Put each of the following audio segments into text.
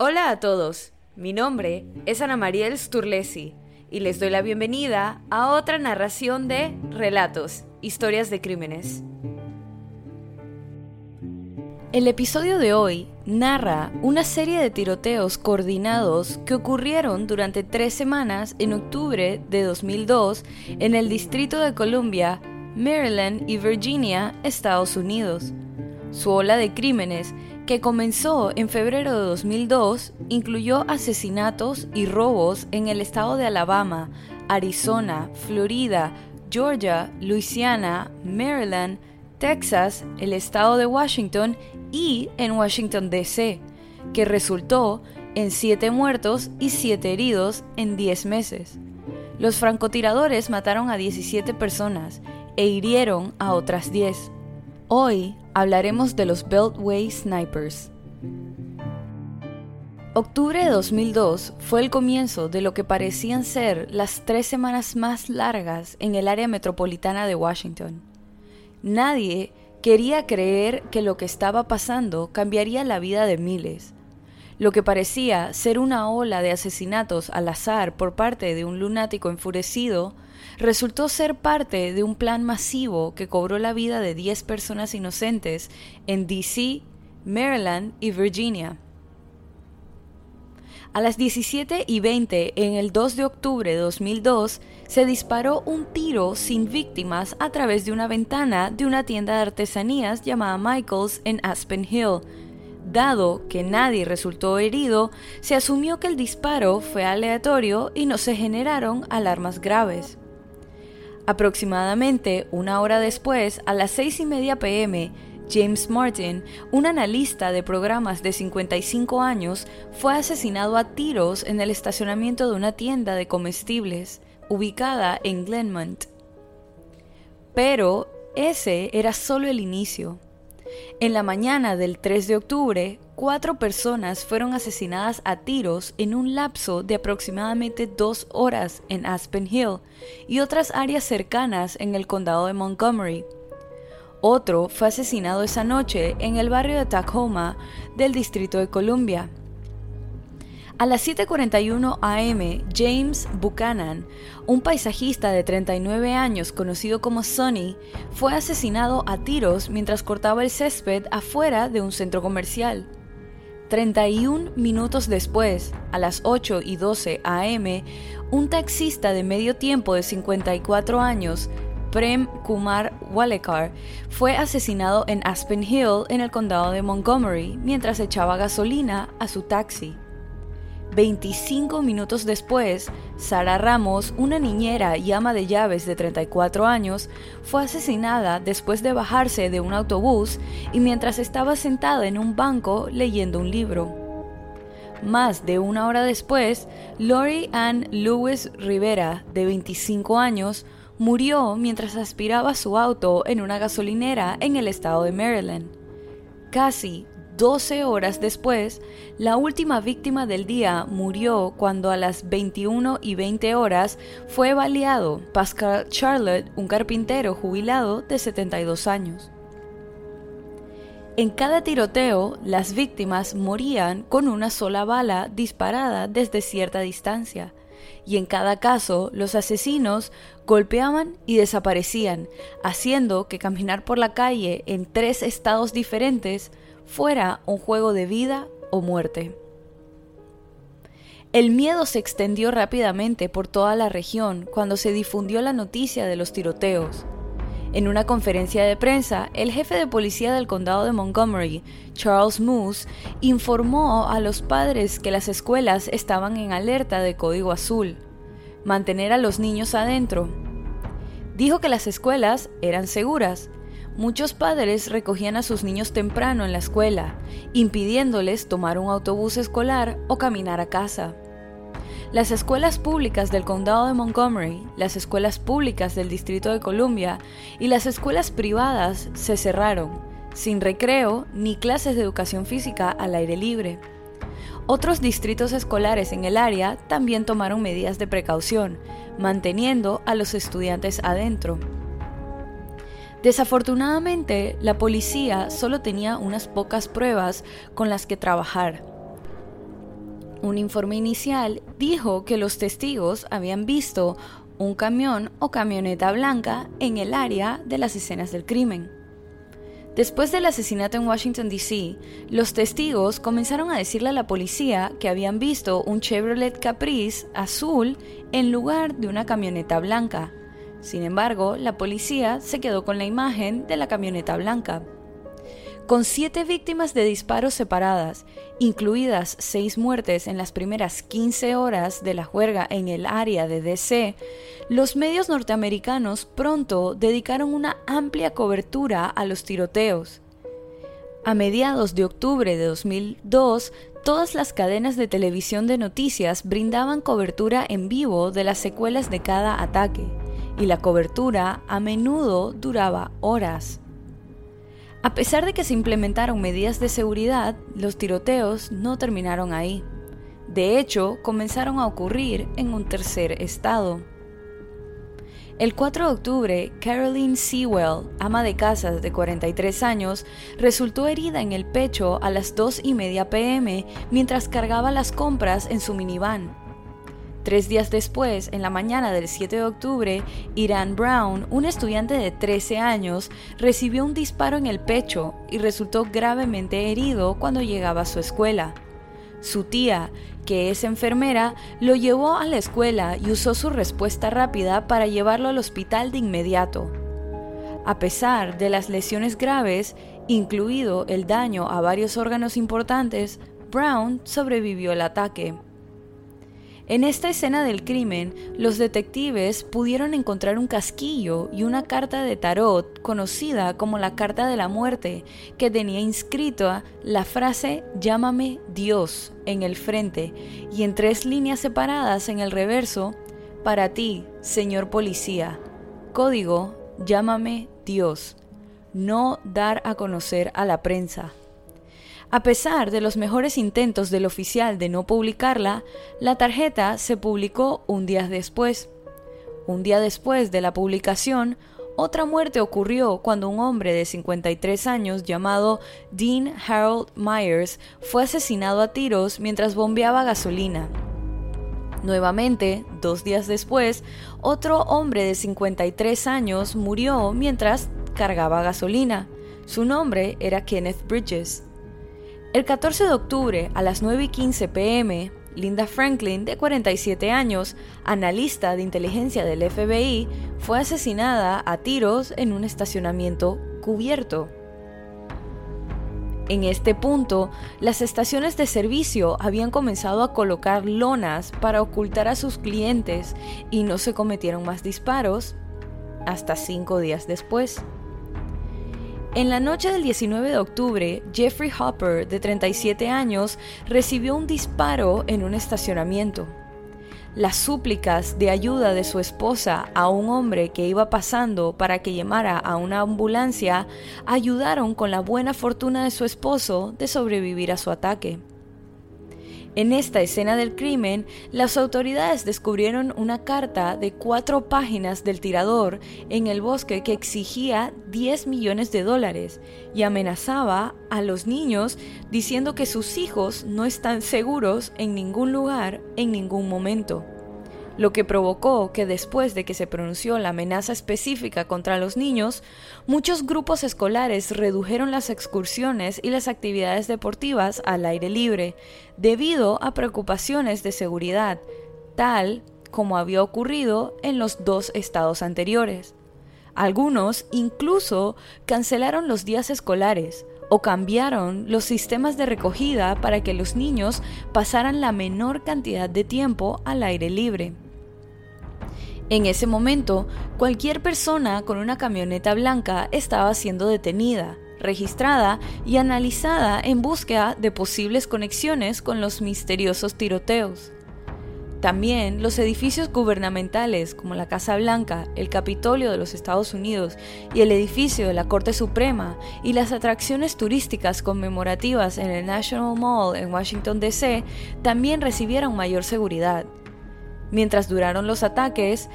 Hola a todos, mi nombre es Ana Mariel Sturlesi y les doy la bienvenida a otra narración de Relatos, Historias de Crímenes. El episodio de hoy narra una serie de tiroteos coordinados que ocurrieron durante tres semanas en octubre de 2002 en el Distrito de Columbia, Maryland y Virginia, Estados Unidos. Su ola de crímenes que comenzó en febrero de 2002, incluyó asesinatos y robos en el estado de Alabama, Arizona, Florida, Georgia, Louisiana, Maryland, Texas, el estado de Washington y en Washington, D.C., que resultó en 7 muertos y 7 heridos en 10 meses. Los francotiradores mataron a 17 personas e hirieron a otras 10. Hoy hablaremos de los Beltway Snipers. Octubre de 2002 fue el comienzo de lo que parecían ser las tres semanas más largas en el área metropolitana de Washington. Nadie quería creer que lo que estaba pasando cambiaría la vida de miles. Lo que parecía ser una ola de asesinatos al azar por parte de un lunático enfurecido resultó ser parte de un plan masivo que cobró la vida de 10 personas inocentes en DC, Maryland y Virginia. A las 17 y 20 en el 2 de octubre de 2002 se disparó un tiro sin víctimas a través de una ventana de una tienda de artesanías llamada Michaels en Aspen Hill. Dado que nadie resultó herido, se asumió que el disparo fue aleatorio y no se generaron alarmas graves. Aproximadamente una hora después, a las 6 y media pm, James Martin, un analista de programas de 55 años, fue asesinado a tiros en el estacionamiento de una tienda de comestibles ubicada en Glenmont. Pero ese era solo el inicio. En la mañana del 3 de octubre, cuatro personas fueron asesinadas a tiros en un lapso de aproximadamente dos horas en Aspen Hill y otras áreas cercanas en el condado de Montgomery. Otro fue asesinado esa noche en el barrio de Tacoma del Distrito de Columbia. A las 7:41 am, James Buchanan, un paisajista de 39 años conocido como Sonny, fue asesinado a tiros mientras cortaba el césped afuera de un centro comercial. 31 minutos después, a las 8 y 12 am, un taxista de medio tiempo de 54 años, Prem Kumar Walekar, fue asesinado en Aspen Hill, en el condado de Montgomery, mientras echaba gasolina a su taxi. 25 minutos después, Sara Ramos, una niñera y ama de llaves de 34 años, fue asesinada después de bajarse de un autobús y mientras estaba sentada en un banco leyendo un libro. Más de una hora después, Lori Ann Lewis Rivera, de 25 años, murió mientras aspiraba su auto en una gasolinera en el estado de Maryland. Casi 12 horas después, la última víctima del día murió cuando a las 21 y 20 horas fue baleado Pascal Charlotte, un carpintero jubilado de 72 años. En cada tiroteo, las víctimas morían con una sola bala disparada desde cierta distancia, y en cada caso los asesinos golpeaban y desaparecían, haciendo que caminar por la calle en tres estados diferentes fuera un juego de vida o muerte. El miedo se extendió rápidamente por toda la región cuando se difundió la noticia de los tiroteos. En una conferencia de prensa, el jefe de policía del condado de Montgomery, Charles Moose, informó a los padres que las escuelas estaban en alerta de código azul, mantener a los niños adentro. Dijo que las escuelas eran seguras Muchos padres recogían a sus niños temprano en la escuela, impidiéndoles tomar un autobús escolar o caminar a casa. Las escuelas públicas del condado de Montgomery, las escuelas públicas del Distrito de Columbia y las escuelas privadas se cerraron, sin recreo ni clases de educación física al aire libre. Otros distritos escolares en el área también tomaron medidas de precaución, manteniendo a los estudiantes adentro. Desafortunadamente, la policía solo tenía unas pocas pruebas con las que trabajar. Un informe inicial dijo que los testigos habían visto un camión o camioneta blanca en el área de las escenas del crimen. Después del asesinato en Washington, D.C., los testigos comenzaron a decirle a la policía que habían visto un Chevrolet Caprice azul en lugar de una camioneta blanca. Sin embargo, la policía se quedó con la imagen de la camioneta blanca. Con siete víctimas de disparos separadas, incluidas seis muertes en las primeras 15 horas de la juerga en el área de DC, los medios norteamericanos pronto dedicaron una amplia cobertura a los tiroteos. A mediados de octubre de 2002, todas las cadenas de televisión de noticias brindaban cobertura en vivo de las secuelas de cada ataque, y la cobertura a menudo duraba horas. A pesar de que se implementaron medidas de seguridad, los tiroteos no terminaron ahí. De hecho, comenzaron a ocurrir en un tercer estado. El 4 de octubre, Caroline Sewell, ama de casa de 43 años, resultó herida en el pecho a las 2 y media pm mientras cargaba las compras en su minivan. Tres días después, en la mañana del 7 de octubre, Irán Brown, un estudiante de 13 años, recibió un disparo en el pecho y resultó gravemente herido cuando llegaba a su escuela. Su tía, que es enfermera, lo llevó a la escuela y usó su respuesta rápida para llevarlo al hospital de inmediato. A pesar de las lesiones graves, incluido el daño a varios órganos importantes, Brown sobrevivió al ataque. En esta escena del crimen, los detectives pudieron encontrar un casquillo y una carta de tarot conocida como la Carta de la Muerte, que tenía inscrita la frase Llámame Dios en el frente y en tres líneas separadas en el reverso, para ti, señor policía. Código Llámame Dios. No dar a conocer a la prensa. A pesar de los mejores intentos del oficial de no publicarla, la tarjeta se publicó un día después. Un día después de la publicación, otra muerte ocurrió cuando un hombre de 53 años llamado Dean Harold Myers fue asesinado a tiros mientras bombeaba gasolina. Nuevamente, dos días después, otro hombre de 53 años murió mientras cargaba gasolina. Su nombre era Kenneth Bridges. El 14 de octubre a las 9 y 15 pm, Linda Franklin, de 47 años, analista de inteligencia del FBI, fue asesinada a tiros en un estacionamiento cubierto. En este punto, las estaciones de servicio habían comenzado a colocar lonas para ocultar a sus clientes y no se cometieron más disparos hasta cinco días después. En la noche del 19 de octubre, Jeffrey Hopper, de 37 años, recibió un disparo en un estacionamiento. Las súplicas de ayuda de su esposa a un hombre que iba pasando para que llamara a una ambulancia ayudaron con la buena fortuna de su esposo de sobrevivir a su ataque. En esta escena del crimen, las autoridades descubrieron una carta de cuatro páginas del tirador en el bosque que exigía 10 millones de dólares y amenazaba a los niños diciendo que sus hijos no están seguros en ningún lugar en ningún momento lo que provocó que después de que se pronunció la amenaza específica contra los niños, muchos grupos escolares redujeron las excursiones y las actividades deportivas al aire libre, debido a preocupaciones de seguridad, tal como había ocurrido en los dos estados anteriores. Algunos incluso cancelaron los días escolares o cambiaron los sistemas de recogida para que los niños pasaran la menor cantidad de tiempo al aire libre. En ese momento, cualquier persona con una camioneta blanca estaba siendo detenida, registrada y analizada en búsqueda de posibles conexiones con los misteriosos tiroteos. También los edificios gubernamentales como la Casa Blanca, el Capitolio de los Estados Unidos y el edificio de la Corte Suprema y las atracciones turísticas conmemorativas en el National Mall en Washington, D.C. también recibieron mayor seguridad. Mientras duraron los ataques,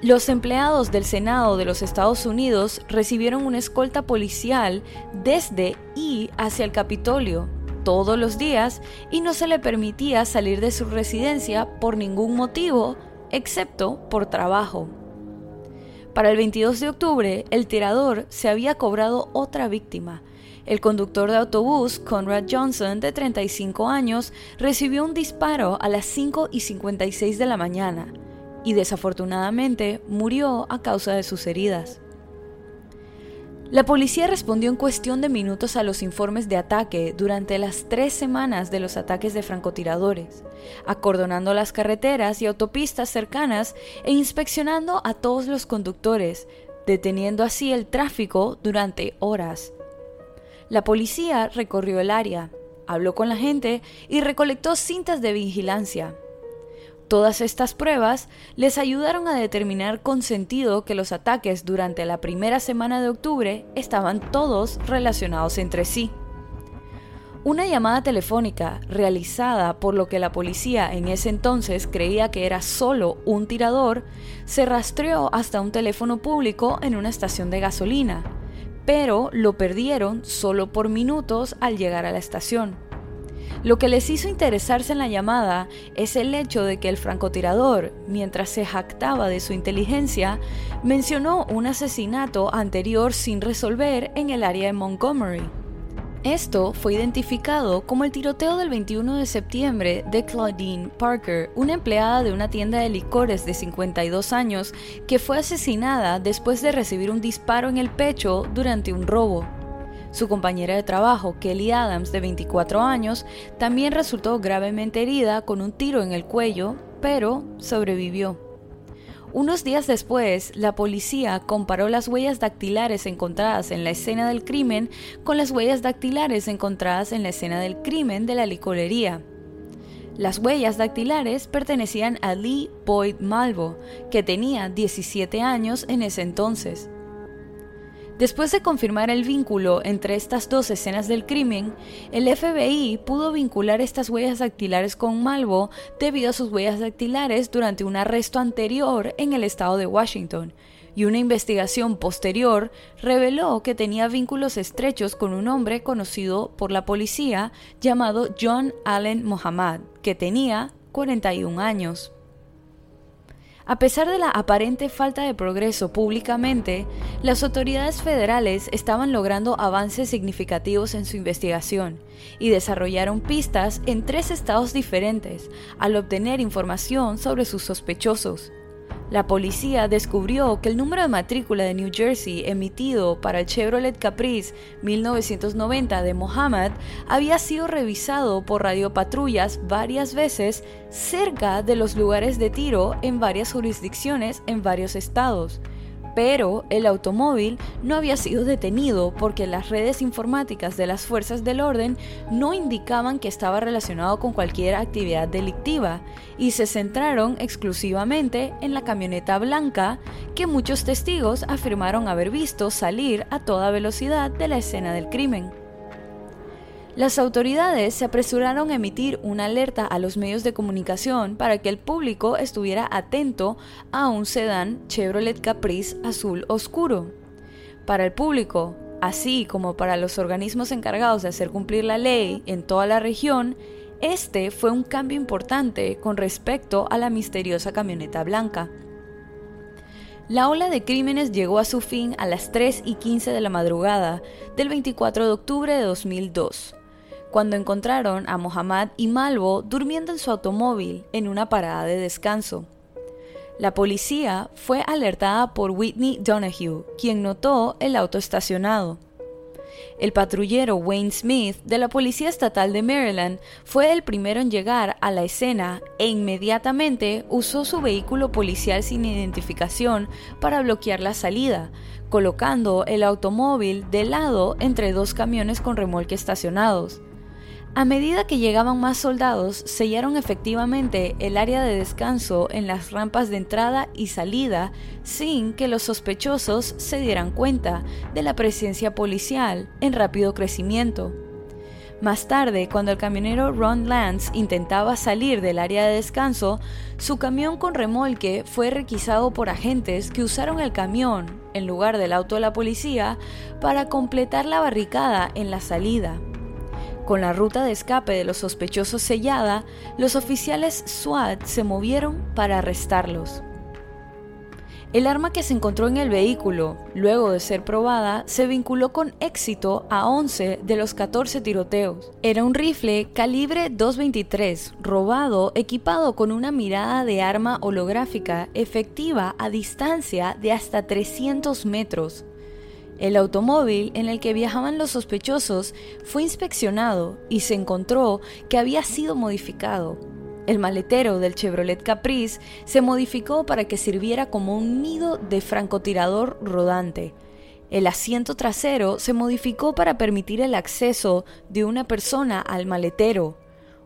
los empleados del Senado de los Estados Unidos recibieron una escolta policial desde y hacia el Capitolio, todos los días y no se le permitía salir de su residencia por ningún motivo excepto por trabajo. Para el 22 de octubre, el tirador se había cobrado otra víctima. El conductor de autobús, Conrad Johnson, de 35 años, recibió un disparo a las 5 y 56 de la mañana y desafortunadamente murió a causa de sus heridas. La policía respondió en cuestión de minutos a los informes de ataque durante las tres semanas de los ataques de francotiradores, acordonando las carreteras y autopistas cercanas e inspeccionando a todos los conductores, deteniendo así el tráfico durante horas. La policía recorrió el área, habló con la gente y recolectó cintas de vigilancia, Todas estas pruebas les ayudaron a determinar con sentido que los ataques durante la primera semana de octubre estaban todos relacionados entre sí. Una llamada telefónica realizada por lo que la policía en ese entonces creía que era solo un tirador se rastreó hasta un teléfono público en una estación de gasolina, pero lo perdieron solo por minutos al llegar a la estación. Lo que les hizo interesarse en la llamada es el hecho de que el francotirador, mientras se jactaba de su inteligencia, mencionó un asesinato anterior sin resolver en el área de Montgomery. Esto fue identificado como el tiroteo del 21 de septiembre de Claudine Parker, una empleada de una tienda de licores de 52 años que fue asesinada después de recibir un disparo en el pecho durante un robo. Su compañera de trabajo, Kelly Adams, de 24 años, también resultó gravemente herida con un tiro en el cuello, pero sobrevivió. Unos días después, la policía comparó las huellas dactilares encontradas en la escena del crimen con las huellas dactilares encontradas en la escena del crimen de la licorería. Las huellas dactilares pertenecían a Lee Boyd Malvo, que tenía 17 años en ese entonces. Después de confirmar el vínculo entre estas dos escenas del crimen, el FBI pudo vincular estas huellas dactilares con Malvo debido a sus huellas dactilares durante un arresto anterior en el estado de Washington, y una investigación posterior reveló que tenía vínculos estrechos con un hombre conocido por la policía llamado John Allen Mohammad, que tenía 41 años. A pesar de la aparente falta de progreso públicamente, las autoridades federales estaban logrando avances significativos en su investigación y desarrollaron pistas en tres estados diferentes al obtener información sobre sus sospechosos. La policía descubrió que el número de matrícula de New Jersey emitido para el Chevrolet Caprice 1990 de Mohammed había sido revisado por radiopatrullas varias veces cerca de los lugares de tiro en varias jurisdicciones en varios estados pero el automóvil no había sido detenido porque las redes informáticas de las fuerzas del orden no indicaban que estaba relacionado con cualquier actividad delictiva y se centraron exclusivamente en la camioneta blanca que muchos testigos afirmaron haber visto salir a toda velocidad de la escena del crimen. Las autoridades se apresuraron a emitir una alerta a los medios de comunicación para que el público estuviera atento a un sedán Chevrolet Caprice azul oscuro. Para el público, así como para los organismos encargados de hacer cumplir la ley en toda la región, este fue un cambio importante con respecto a la misteriosa camioneta blanca. La ola de crímenes llegó a su fin a las 3 y 15 de la madrugada del 24 de octubre de 2002 cuando encontraron a Mohammad y Malvo durmiendo en su automóvil en una parada de descanso. La policía fue alertada por Whitney Donahue, quien notó el auto estacionado. El patrullero Wayne Smith de la Policía Estatal de Maryland fue el primero en llegar a la escena e inmediatamente usó su vehículo policial sin identificación para bloquear la salida, colocando el automóvil de lado entre dos camiones con remolque estacionados. A medida que llegaban más soldados, sellaron efectivamente el área de descanso en las rampas de entrada y salida sin que los sospechosos se dieran cuenta de la presencia policial en rápido crecimiento. Más tarde, cuando el camionero Ron Lance intentaba salir del área de descanso, su camión con remolque fue requisado por agentes que usaron el camión, en lugar del auto de la policía, para completar la barricada en la salida. Con la ruta de escape de los sospechosos sellada, los oficiales SWAT se movieron para arrestarlos. El arma que se encontró en el vehículo, luego de ser probada, se vinculó con éxito a 11 de los 14 tiroteos. Era un rifle calibre 223, robado, equipado con una mirada de arma holográfica efectiva a distancia de hasta 300 metros. El automóvil en el que viajaban los sospechosos fue inspeccionado y se encontró que había sido modificado. El maletero del Chevrolet Caprice se modificó para que sirviera como un nido de francotirador rodante. El asiento trasero se modificó para permitir el acceso de una persona al maletero.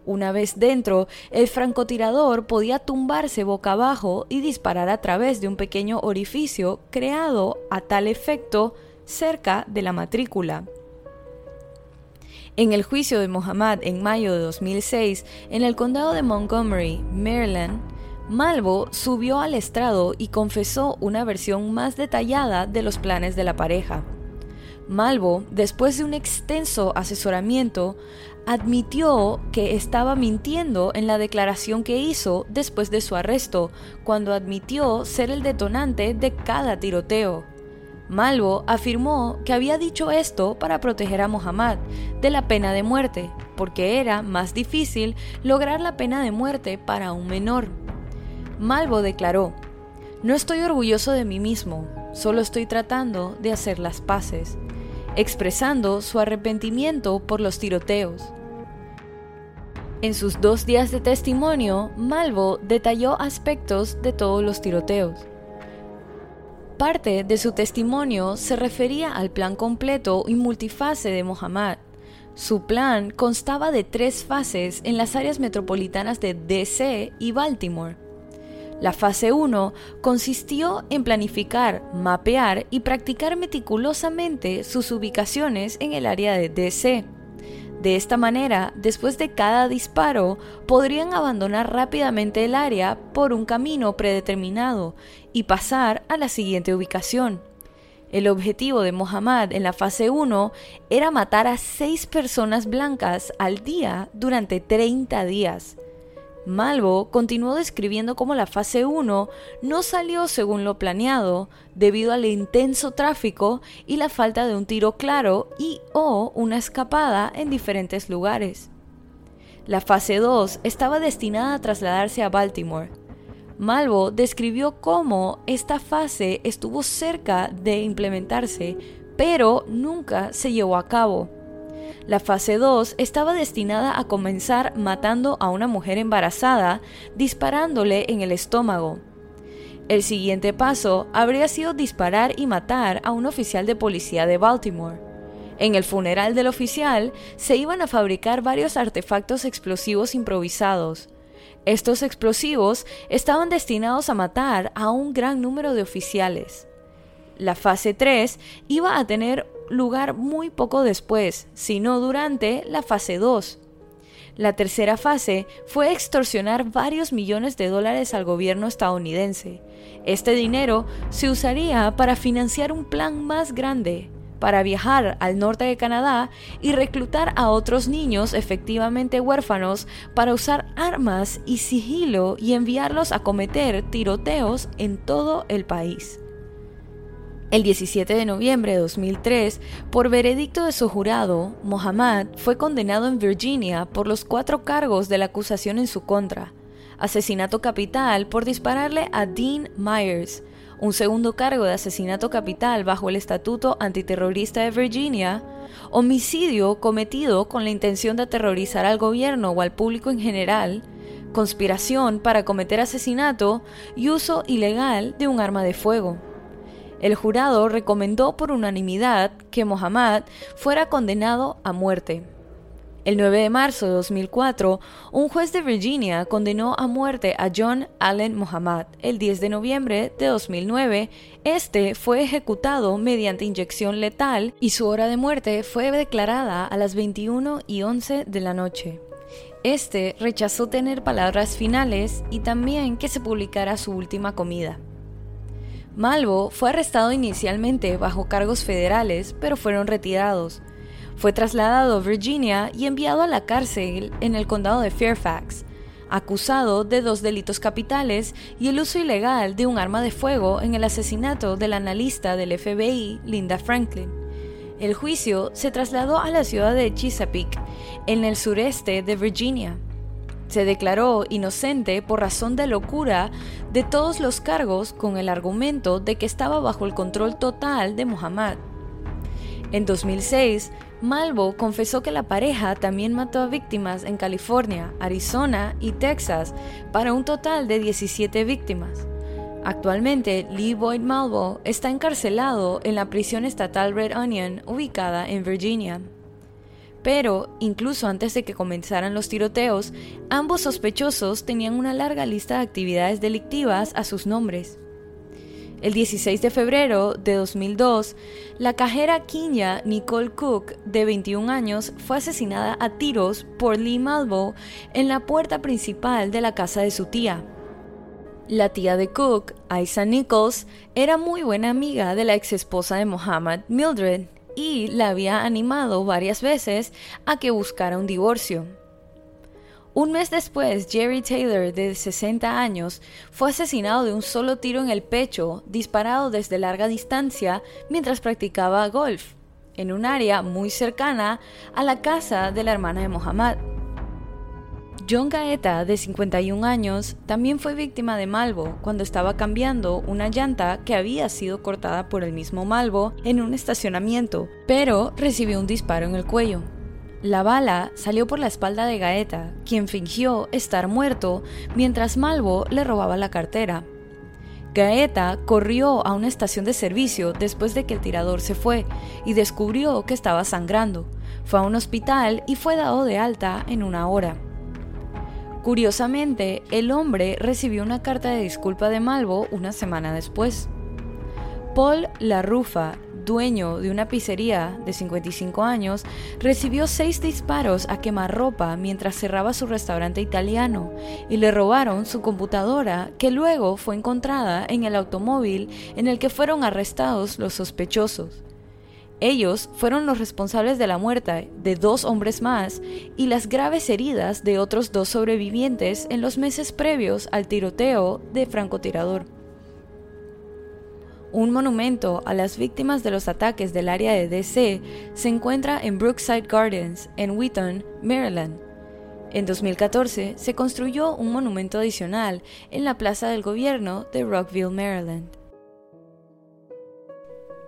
Una vez dentro, el francotirador podía tumbarse boca abajo y disparar a través de un pequeño orificio creado a tal efecto cerca de la matrícula. En el juicio de Mohammed en mayo de 2006, en el condado de Montgomery, Maryland, Malvo subió al estrado y confesó una versión más detallada de los planes de la pareja. Malvo, después de un extenso asesoramiento, admitió que estaba mintiendo en la declaración que hizo después de su arresto, cuando admitió ser el detonante de cada tiroteo. Malvo afirmó que había dicho esto para proteger a Muhammad de la pena de muerte, porque era más difícil lograr la pena de muerte para un menor. Malvo declaró, No estoy orgulloso de mí mismo, solo estoy tratando de hacer las paces, expresando su arrepentimiento por los tiroteos. En sus dos días de testimonio, Malvo detalló aspectos de todos los tiroteos Parte de su testimonio se refería al plan completo y multifase de Mohammed. Su plan constaba de tres fases en las áreas metropolitanas de DC y Baltimore. La fase 1 consistió en planificar, mapear y practicar meticulosamente sus ubicaciones en el área de DC. De esta manera, después de cada disparo, podrían abandonar rápidamente el área por un camino predeterminado y pasar a la siguiente ubicación. El objetivo de Mohammad en la fase 1 era matar a seis personas blancas al día durante 30 días. Malvo continuó describiendo cómo la fase 1 no salió según lo planeado debido al intenso tráfico y la falta de un tiro claro y o una escapada en diferentes lugares. La fase 2 estaba destinada a trasladarse a Baltimore. Malvo describió cómo esta fase estuvo cerca de implementarse, pero nunca se llevó a cabo. La fase 2 estaba destinada a comenzar matando a una mujer embarazada, disparándole en el estómago. El siguiente paso habría sido disparar y matar a un oficial de policía de Baltimore. En el funeral del oficial se iban a fabricar varios artefactos explosivos improvisados. Estos explosivos estaban destinados a matar a un gran número de oficiales. La fase 3 iba a tener lugar muy poco después, sino durante la fase 2. La tercera fase fue extorsionar varios millones de dólares al gobierno estadounidense. Este dinero se usaría para financiar un plan más grande, para viajar al norte de Canadá y reclutar a otros niños efectivamente huérfanos para usar armas y sigilo y enviarlos a cometer tiroteos en todo el país. El 17 de noviembre de 2003, por veredicto de su jurado, Mohammad fue condenado en Virginia por los cuatro cargos de la acusación en su contra. Asesinato capital por dispararle a Dean Myers, un segundo cargo de asesinato capital bajo el Estatuto Antiterrorista de Virginia, homicidio cometido con la intención de aterrorizar al gobierno o al público en general, conspiración para cometer asesinato y uso ilegal de un arma de fuego. El jurado recomendó por unanimidad que Mohammad fuera condenado a muerte. El 9 de marzo de 2004, un juez de Virginia condenó a muerte a John Allen Mohammad. El 10 de noviembre de 2009, este fue ejecutado mediante inyección letal y su hora de muerte fue declarada a las 21 y 11 de la noche. Este rechazó tener palabras finales y también que se publicara su última comida. Malvo fue arrestado inicialmente bajo cargos federales, pero fueron retirados. Fue trasladado a Virginia y enviado a la cárcel en el condado de Fairfax, acusado de dos delitos capitales y el uso ilegal de un arma de fuego en el asesinato del analista del FBI, Linda Franklin. El juicio se trasladó a la ciudad de Chesapeake, en el sureste de Virginia. Se declaró inocente por razón de locura de todos los cargos con el argumento de que estaba bajo el control total de Muhammad. En 2006, Malvo confesó que la pareja también mató a víctimas en California, Arizona y Texas, para un total de 17 víctimas. Actualmente, Lee Boyd Malvo está encarcelado en la prisión estatal Red Onion, ubicada en Virginia. Pero, incluso antes de que comenzaran los tiroteos, ambos sospechosos tenían una larga lista de actividades delictivas a sus nombres. El 16 de febrero de 2002, la cajera Kinya Nicole Cook, de 21 años, fue asesinada a tiros por Lee Malvo en la puerta principal de la casa de su tía. La tía de Cook, Isa Nichols, era muy buena amiga de la ex esposa de Mohammed, Mildred, y la había animado varias veces a que buscara un divorcio. Un mes después, Jerry Taylor, de 60 años, fue asesinado de un solo tiro en el pecho, disparado desde larga distancia mientras practicaba golf, en un área muy cercana a la casa de la hermana de Mohammed. John Gaeta, de 51 años, también fue víctima de Malvo cuando estaba cambiando una llanta que había sido cortada por el mismo Malvo en un estacionamiento, pero recibió un disparo en el cuello. La bala salió por la espalda de Gaeta, quien fingió estar muerto mientras Malvo le robaba la cartera. Gaeta corrió a una estación de servicio después de que el tirador se fue y descubrió que estaba sangrando. Fue a un hospital y fue dado de alta en una hora. Curiosamente, el hombre recibió una carta de disculpa de Malvo una semana después. Paul Larrufa, dueño de una pizzería de 55 años, recibió seis disparos a quemarropa mientras cerraba su restaurante italiano y le robaron su computadora que luego fue encontrada en el automóvil en el que fueron arrestados los sospechosos. Ellos fueron los responsables de la muerte de dos hombres más y las graves heridas de otros dos sobrevivientes en los meses previos al tiroteo de francotirador. Un monumento a las víctimas de los ataques del área de DC se encuentra en Brookside Gardens, en Wheaton, Maryland. En 2014 se construyó un monumento adicional en la Plaza del Gobierno de Rockville, Maryland.